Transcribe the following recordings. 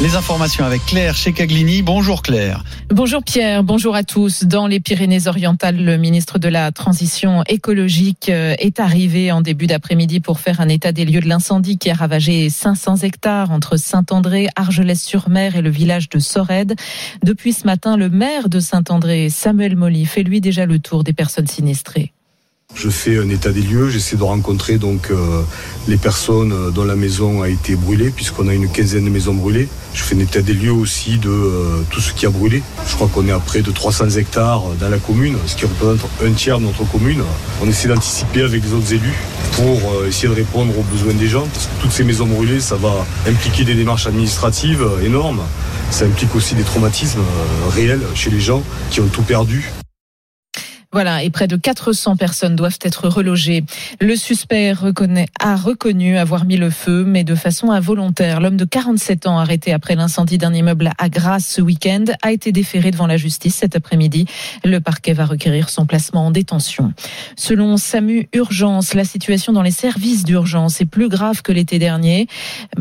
Les informations avec Claire Checaglini. Bonjour Claire. Bonjour Pierre, bonjour à tous. Dans les Pyrénées-Orientales, le ministre de la Transition écologique euh, est arrivé en début d'après-midi pour faire un état des lieux de l'incendie qui a ravagé 500 hectares entre Saint-André, Argelès-sur-Mer et le village de Sorède. Depuis ce matin, le maire de Saint-André, Samuel Molly, fait lui déjà le tour des personnes sinistrées. Je fais un état des lieux, j'essaie de rencontrer donc euh, les personnes euh, dont la maison a été brûlée, puisqu'on a une quinzaine de maisons brûlées. Je fais un état des lieux aussi de euh, tout ce qui a brûlé. Je crois qu'on est à près de 300 hectares dans la commune, ce qui représente un tiers de notre commune. On essaie d'anticiper avec les autres élus pour essayer de répondre aux besoins des gens, parce que toutes ces maisons brûlées, ça va impliquer des démarches administratives énormes. Ça implique aussi des traumatismes réels chez les gens qui ont tout perdu. Voilà, et près de 400 personnes doivent être relogées. Le suspect a reconnu avoir mis le feu, mais de façon involontaire. L'homme de 47 ans, arrêté après l'incendie d'un immeuble à Grasse ce week-end, a été déféré devant la justice cet après-midi. Le parquet va requérir son placement en détention. Selon SAMU Urgence, la situation dans les services d'urgence est plus grave que l'été dernier.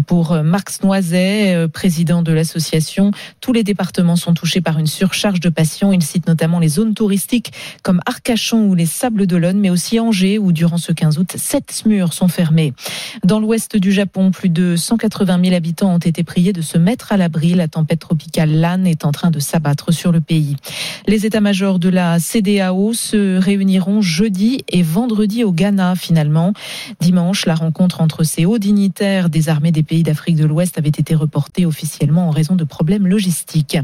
Pour Marx Noiset, euh, président de l'association, tous les départements sont touchés par une surcharge de patients. Il cite notamment les zones touristiques Arcachon ou les Sables d'Olonne, mais aussi Angers, où durant ce 15 août, sept murs sont fermés. Dans l'ouest du Japon, plus de 180 000 habitants ont été priés de se mettre à l'abri. La tempête tropicale Lan est en train de s'abattre sur le pays. Les états-majors de la CDAO se réuniront jeudi et vendredi au Ghana, finalement. Dimanche, la rencontre entre ces hauts dignitaires des armées des pays d'Afrique de l'Ouest avait été reportée officiellement en raison de problèmes logistiques.